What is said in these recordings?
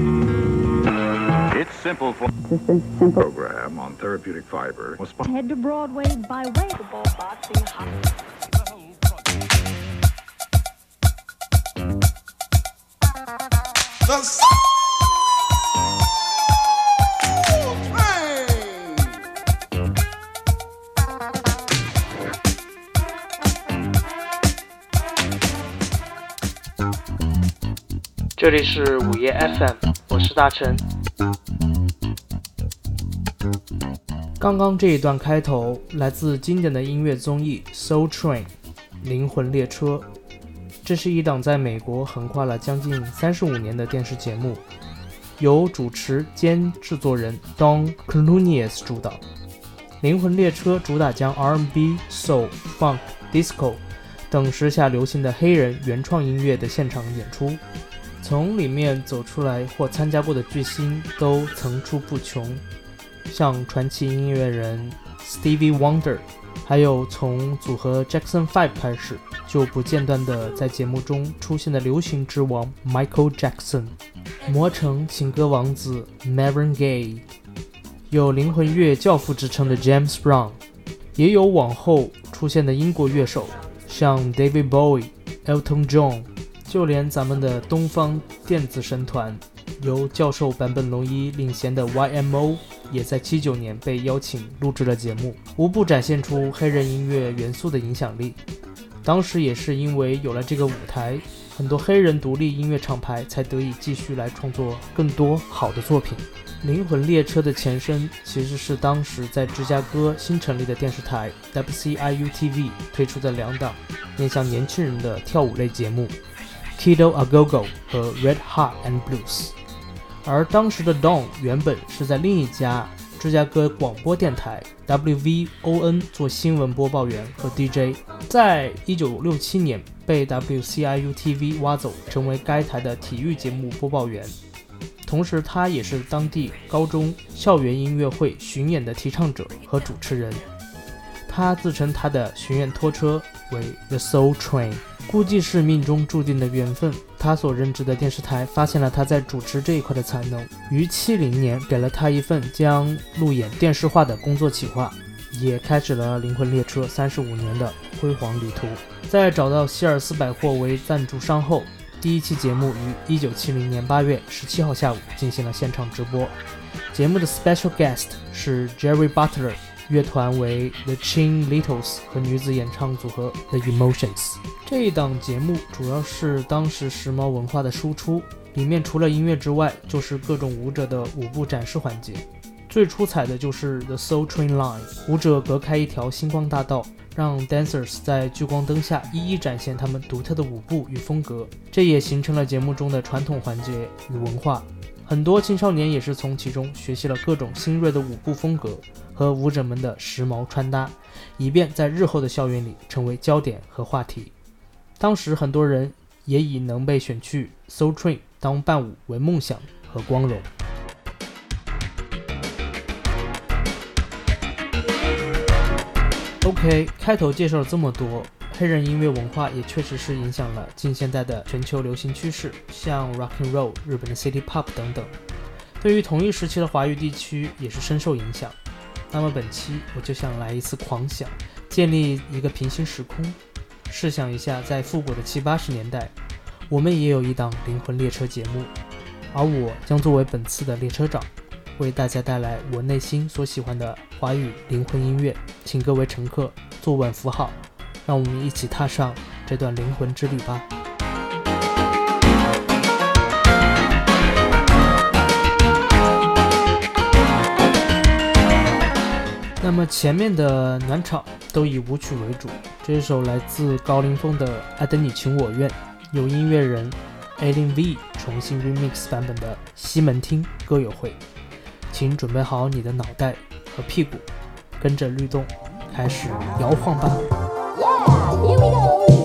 It's simple for this is simple program on therapeutic fiber was head to Broadway by way of boxing. The Soul Train. this FM。是大臣。刚刚这一段开头来自经典的音乐综艺《Soul Train》灵魂列车，这是一档在美国横跨了将近三十五年的电视节目，由主持兼制作人 Don c l u n i u s 主导。灵魂列车主打将 R&B、Soul、Funk、Disco 等时下流行的黑人原创音乐的现场演出。从里面走出来或参加过的巨星都层出不穷，像传奇音乐人 Stevie Wonder，还有从组合 Jackson Five 开始就不间断的在节目中出现的流行之王 Michael Jackson，魔城情歌王子 Marvin Gay，有灵魂乐教父之称的 James Brown，也有往后出现的英国乐手，像 David Bowie、Elton John。就连咱们的东方电子神团，由教授坂本龙一领衔的 YMO，也在七九年被邀请录制了节目，无不展现出黑人音乐元素的影响力。当时也是因为有了这个舞台，很多黑人独立音乐厂牌才得以继续来创作更多好的作品。灵魂列车的前身其实是当时在芝加哥新成立的电视台 WCIU TV 推出的两档面向年轻人的跳舞类节目。Kido A Go Go 和 Red Hot and Blues，而当时的 Don 原本是在另一家芝加哥广播电台 WVON 做新闻播报员和 DJ，在一九六七年被 WCIU TV 挖走，成为该台的体育节目播报员。同时，他也是当地高中校园音乐会巡演的提倡者和主持人。他自称他的巡演拖车为 The Soul Train。估计是命中注定的缘分。他所任职的电视台发现了他在主持这一块的才能，于七零年给了他一份将路演电视化的工作企划，也开始了灵魂列车三十五年的辉煌旅途。在找到希尔斯百货为赞助商后，第一期节目于一九七零年八月十七号下午进行了现场直播。节目的 special guest 是 Jerry Butler。乐团为 The Chin Littles 和女子演唱组合 The Emotions。这一档节目主要是当时时髦文化的输出，里面除了音乐之外，就是各种舞者的舞步展示环节。最出彩的就是 The Soul Train Line，舞者隔开一条星光大道，让 dancers 在聚光灯下一一展现他们独特的舞步与风格，这也形成了节目中的传统环节与文化。很多青少年也是从其中学习了各种新锐的舞步风格和舞者们的时髦穿搭，以便在日后的校园里成为焦点和话题。当时很多人也以能被选去 Soul Train 当伴舞为梦想和光荣。OK，开头介绍了这么多。黑人音乐文化也确实是影响了近现代的全球流行趋势，像 Rock and Roll、日本的 City Pop 等等，对于同一时期的华语地区也是深受影响。那么本期我就想来一次狂想，建立一个平行时空。试想一下，在复古的七八十年代，我们也有一档灵魂列车节目，而我将作为本次的列车长，为大家带来我内心所喜欢的华语灵魂音乐，请各位乘客坐稳扶好。让我们一起踏上这段灵魂之旅吧。那么前面的暖场都以舞曲为主，这首来自高凌风的《爱等你情我愿》，由音乐人 A Lin V 重新 remix 版本的西门町歌友会，请准备好你的脑袋和屁股，跟着律动开始摇晃吧。Here we go.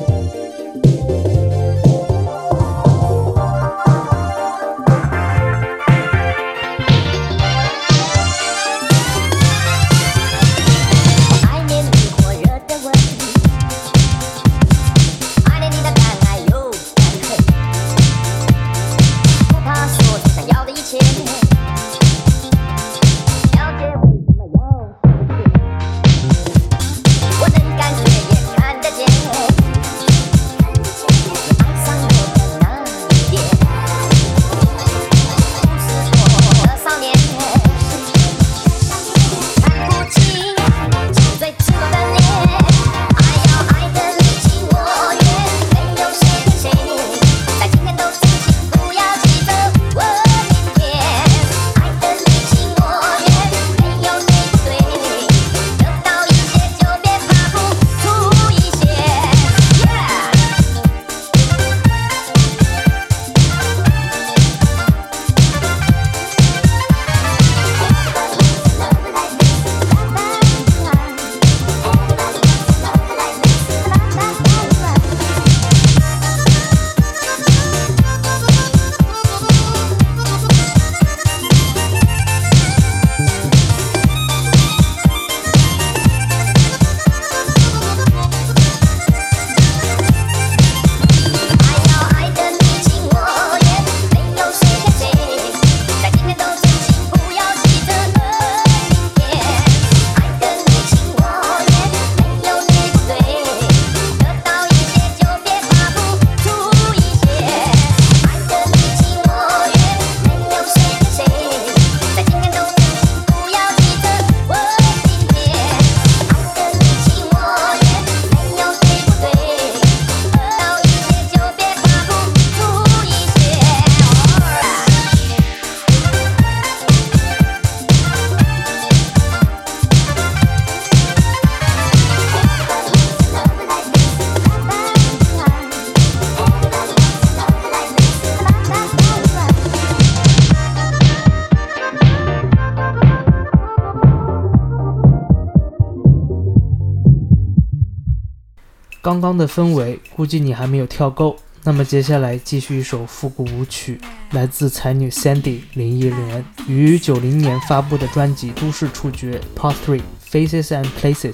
的氛围，估计你还没有跳够，那么接下来继续一首复古舞曲，来自才女 Sandy 林忆莲于九零年发布的专辑《都市触觉 Part Three Faces and Places》，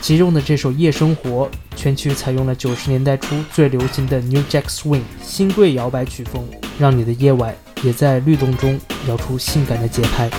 其中的这首《夜生活》，全曲采用了九十年代初最流行的 New Jack Swing 新贵摇摆曲风，让你的夜晚也在律动中摇出性感的节拍。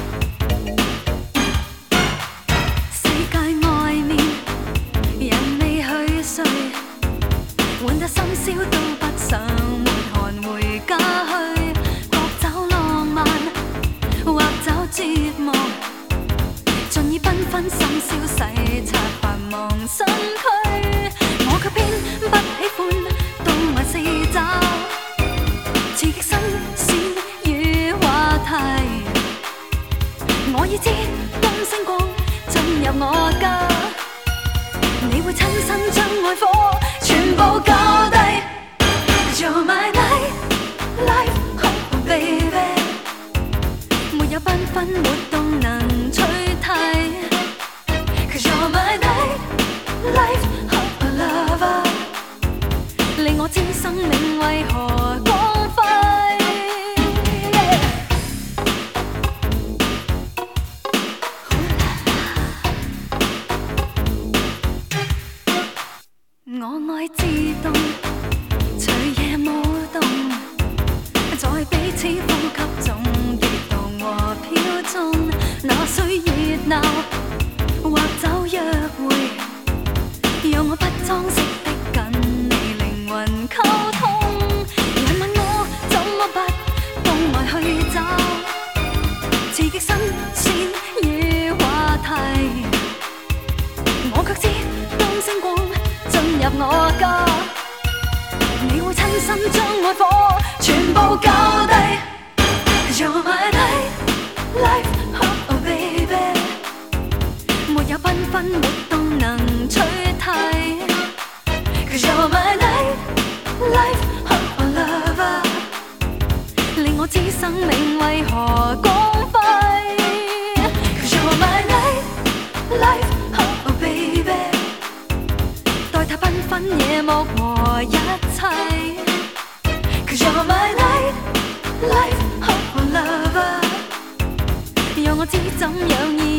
我知怎样演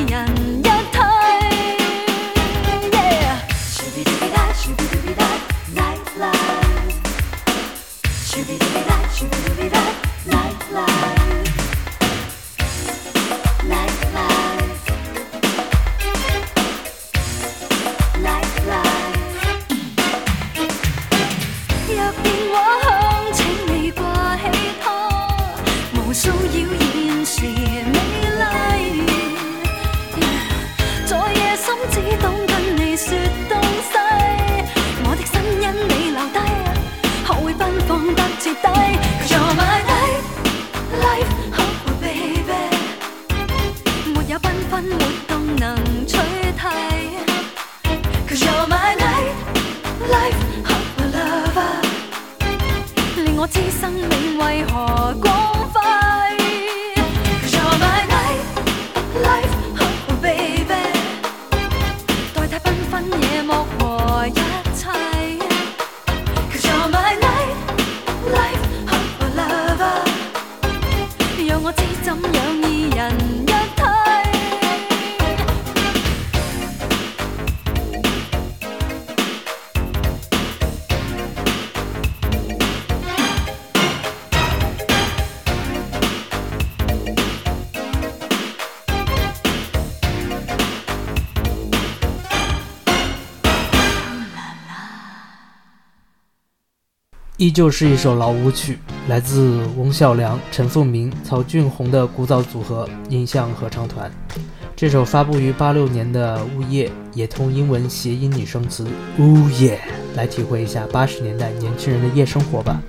我知怎样二人一。依旧是一首老舞曲，来自翁孝良、陈凤鸣、曹俊宏的古早组合印象合唱团。这首发布于八六年的《物业》，也通英文谐音拟声词“呜耶”，来体会一下八十年代年轻人的夜生活吧。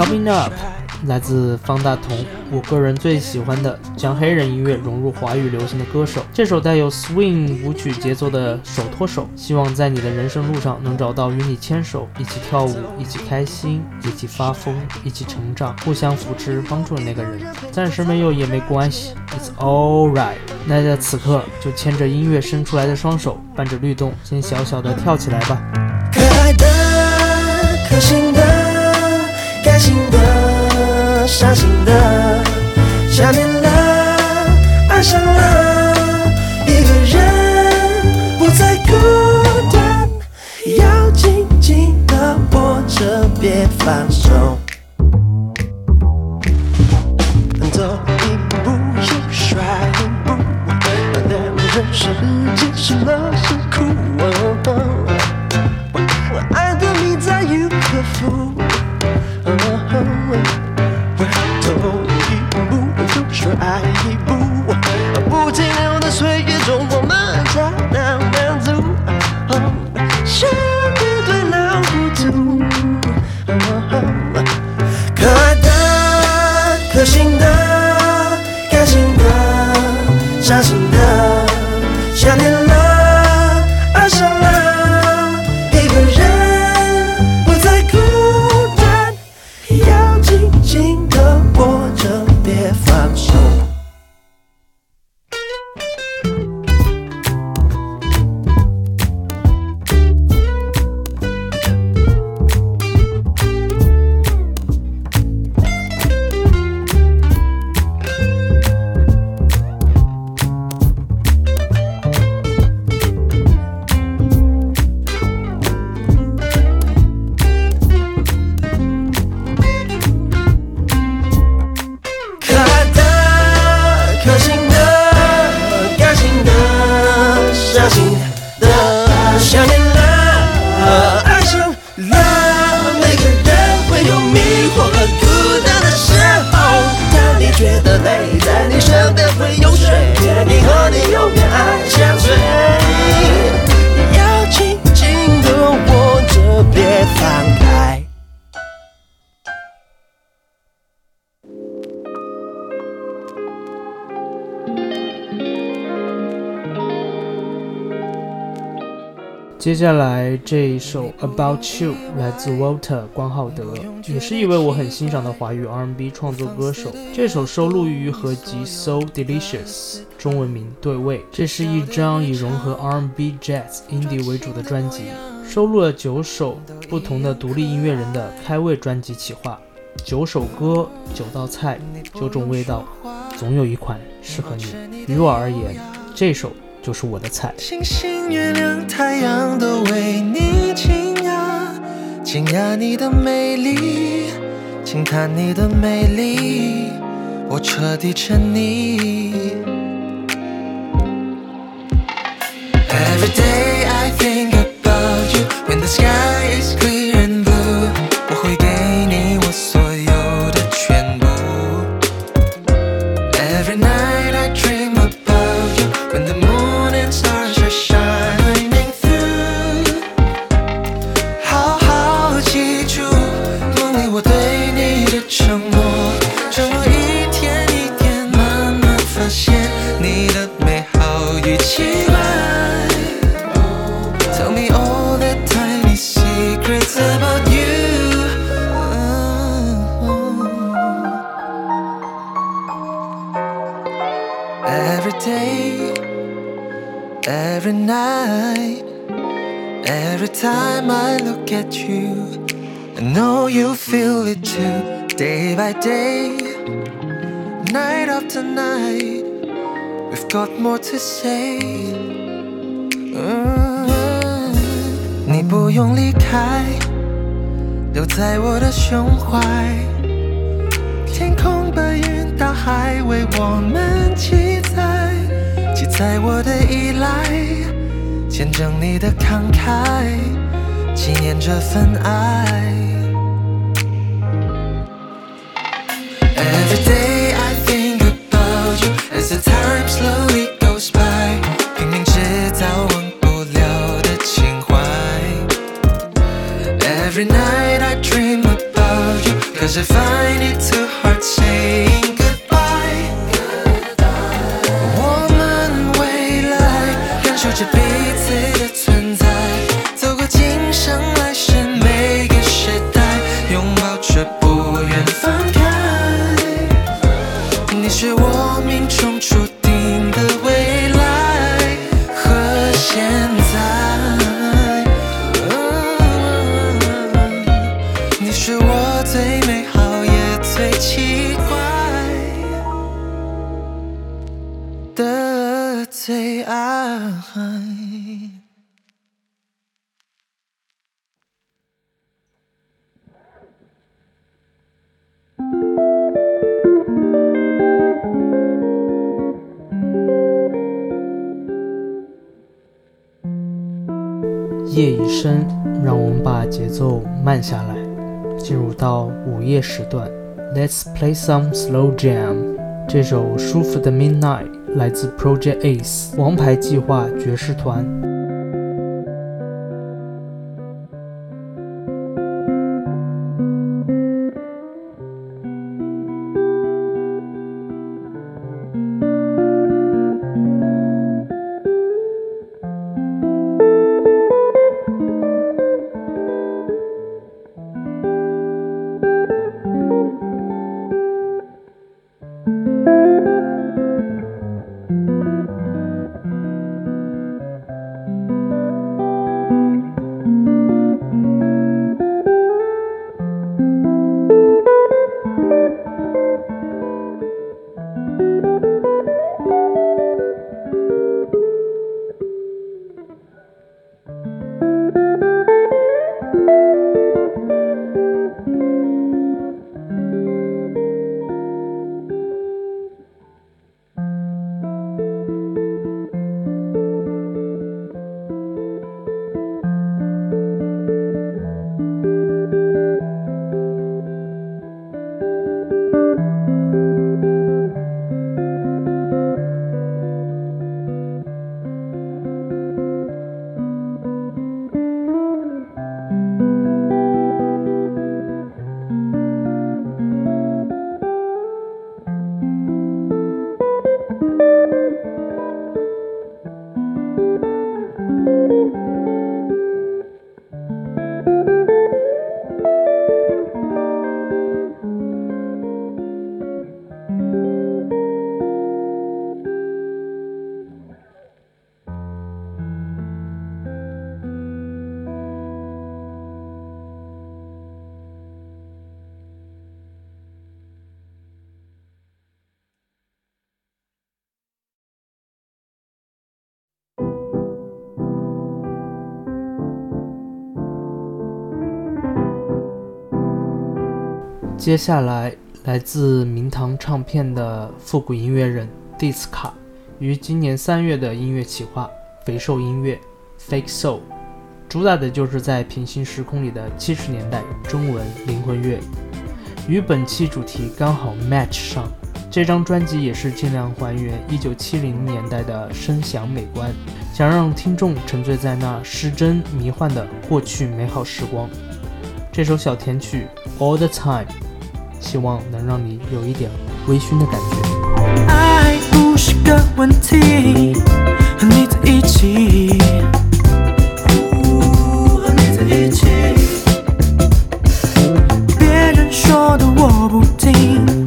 Coming Up 来自方大同，我个人最喜欢的将黑人音乐融入华语流行的歌手。这首带有 swing 舞曲节奏的手拖手，希望在你的人生路上能找到与你牵手、一起跳舞、一起开心、一起发疯、一起成长、互相扶持、帮助的那个人。暂时没有也没关系，It's all right。那在此刻就牵着音乐伸出来的双手，伴着律动，先小小的跳起来吧。可爱的、可心的、开心的、伤心的，想念了，爱上了一个人，不再孤单，要紧紧的握着，别放手。接下来这一首《About You》来自 Walter 关浩德，也是一位我很欣赏的华语 R&B 创作歌手。这首收录于合集《So Delicious》，中文名《对味》。这是一张以融合 R&B、Jazz、Indie 为主的专辑，收录了九首不同的独立音乐人的开胃专辑企划。九首歌，九道菜，九种味道，总有一款适合你。于我而言，这首就是我的菜。星星、月亮、太阳都为你惊讶，惊讶你的美丽，惊叹你的美丽，我彻底沉溺。Every day 记载，记载我的依赖，见证你的慷慨，纪念这份爱。Every day I think about you as the time slowly goes by，拼命制造忘不了的情怀。Every night I dream about you，cause I find it too 夜已深，让我们把节奏慢下来，进入到午夜时段。Let's play some slow jam。这首舒服的 Midnight 来自 Project Ace 王牌计划爵士团。接下来，来自明堂唱片的复古音乐人 Diska 于今年三月的音乐企划“肥瘦音乐 ”（Fake Soul），主打的就是在平行时空里的七十年代中文灵魂乐，与本期主题刚好 match 上。这张专辑也是尽量还原一九七零年代的声响美观，想让听众沉醉在那失真迷幻的过去美好时光。这首小甜曲《All the Time》。希望能让你有一点微醺的感觉。爱不是个问题，和你在一起，和你在一起。别人说的我不听，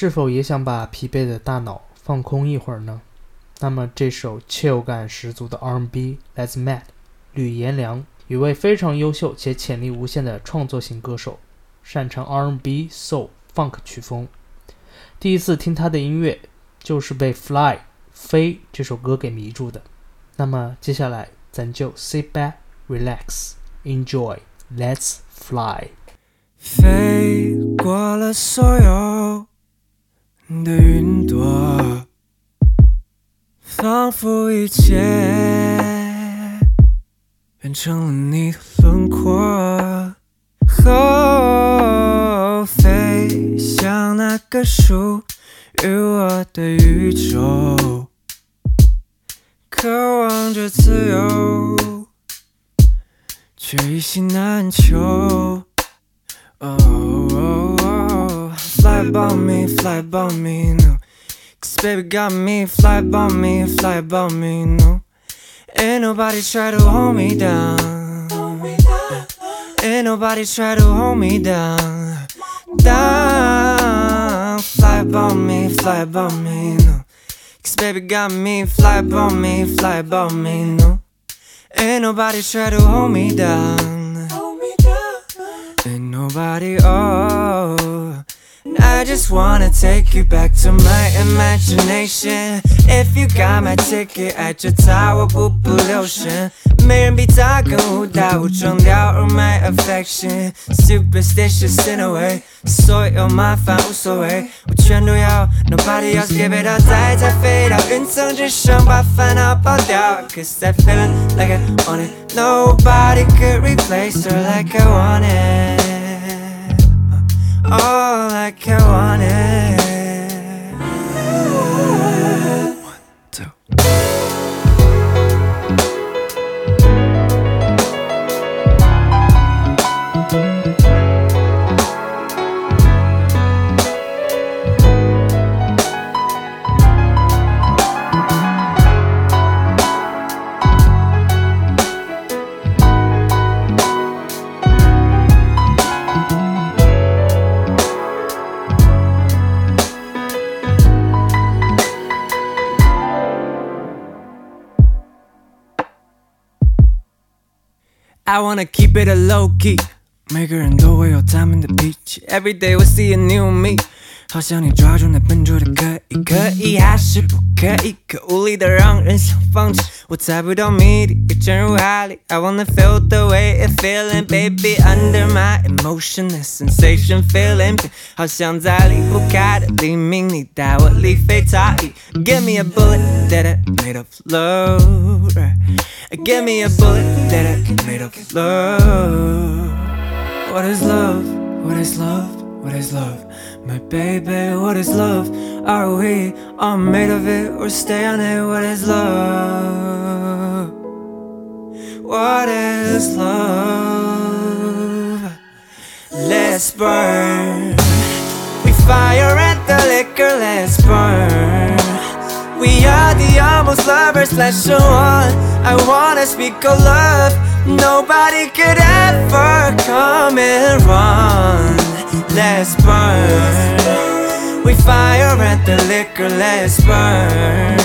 是否也想把疲惫的大脑放空一会儿呢？那么这首 chill 感十足的 R&B《Let's Mad》，吕彦良，一位非常优秀且潜力无限的创作型歌手，擅长 R&B、Soul、Funk 曲风。第一次听他的音乐，就是被《Fly》飞这首歌给迷住的。那么接下来，咱就 sit back, relax, enjoy, let's fly。飞过了所有的云朵，仿佛一切变成了你的轮廓。哦，飞向那个属于我的宇宙，渴望着自由，却一心难求。Oh, oh, oh, fly above me, fly above me, no. Cause baby got me, fly above me, fly above me, no. Ain't nobody try to hold me down. Ain't nobody try to hold me down. Down, fly above me, fly above me, no. Cause baby got me, fly above me, fly above me, no. Ain't nobody try to hold me down. Ain't nobody, oh I just wanna take you back to my imagination. If you got my ticket，爱这他我步步留神，没人比他更误打误撞掉 all my affection。Superstitious in a way，所有麻烦无所谓，我全都要。Nobody else give it up，再再飞到云层之上，把烦恼抛掉。Cause I feeling like I want it。Nobody could replace her like I want it. all I can want wanted. I wanna keep it a low key，每个人都会有他们的脾气。Every day we see a new me，好想你抓住那笨拙的可以，可以还是不可以？可无力的让人想放弃。我猜不到谜底，也沉入海里。I wanna feel the way it feeling, baby under my emotion, the sensation feeling pain，好像在离不开的黎明，你带我离非他意。Give me a bullet that I made of love, right? Give me a bullet that I made of love. What is love? What is love? What is love? My baby, what is love? Are we all made of it or stay on it? What is love? What is love? Let's burn. We fire at the liquor, let's burn. We are the almost lovers, let's show on. I wanna speak of love. Nobody could ever come and run. Let's burn. We fire at the liquor, let's burn.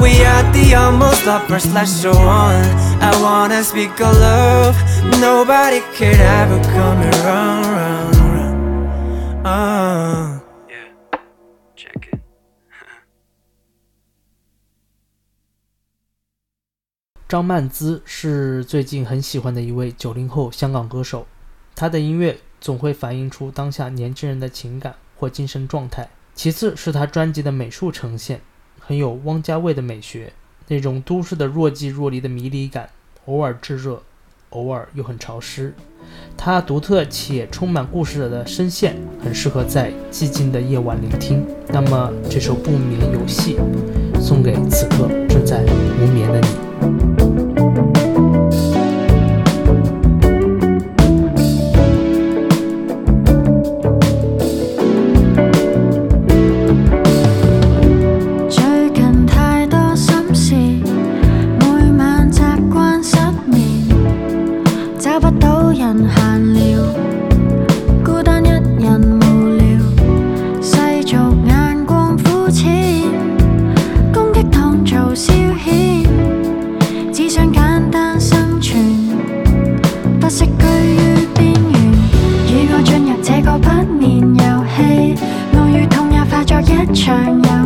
We are the almost lovers, let's show on. I wanna speak of love. Nobody could ever come and run, run, run. Uh. 张曼姿是最近很喜欢的一位九零后香港歌手，她的音乐总会反映出当下年轻人的情感或精神状态。其次是她专辑的美术呈现，很有汪家卫的美学，那种都市的若即若离的迷离感，偶尔炙热，偶尔又很潮湿。她独特且充满故事的声线，很适合在寂静的夜晚聆听。那么这首《不眠游戏》送给此刻正在无眠的你。化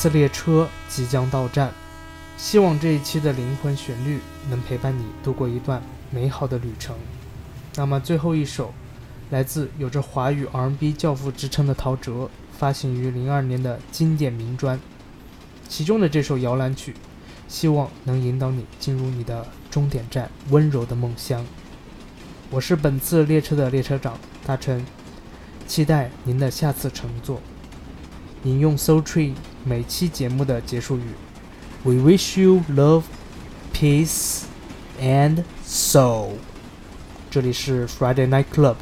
次列车即将到站，希望这一期的灵魂旋律能陪伴你度过一段美好的旅程。那么最后一首，来自有着华语 R&B 教父之称的陶喆，发行于零二年的经典名专，其中的这首摇篮曲，希望能引导你进入你的终点站温柔的梦乡。我是本次列车的列车长大成，期待您的下次乘坐。引用 So Tree 每期节目的结束语 we wish you love peace and soul 这里是 friday night club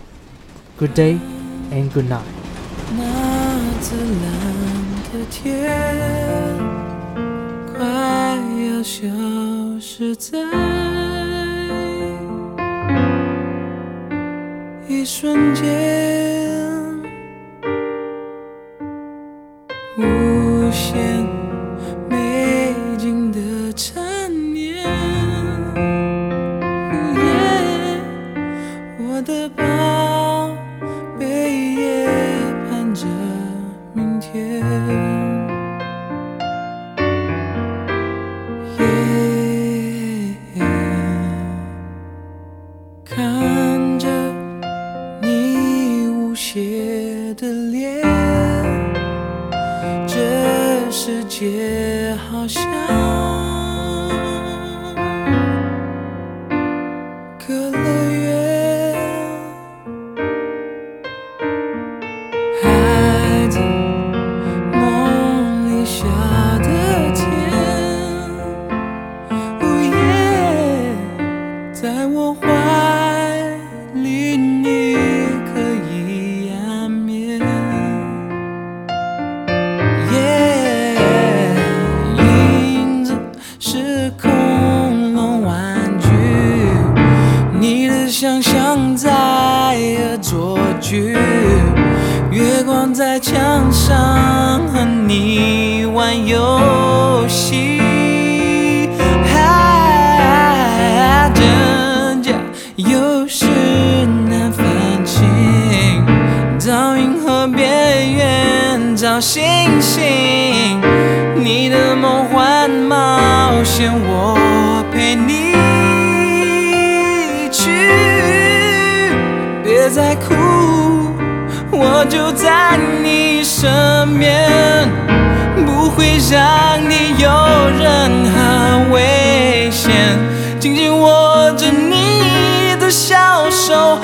good day and good night 那子蓝的天快要消失在一瞬间星星你的梦幻冒险我陪你去。别再哭我就在你身边不会让你有任何危险。紧紧握着你的小手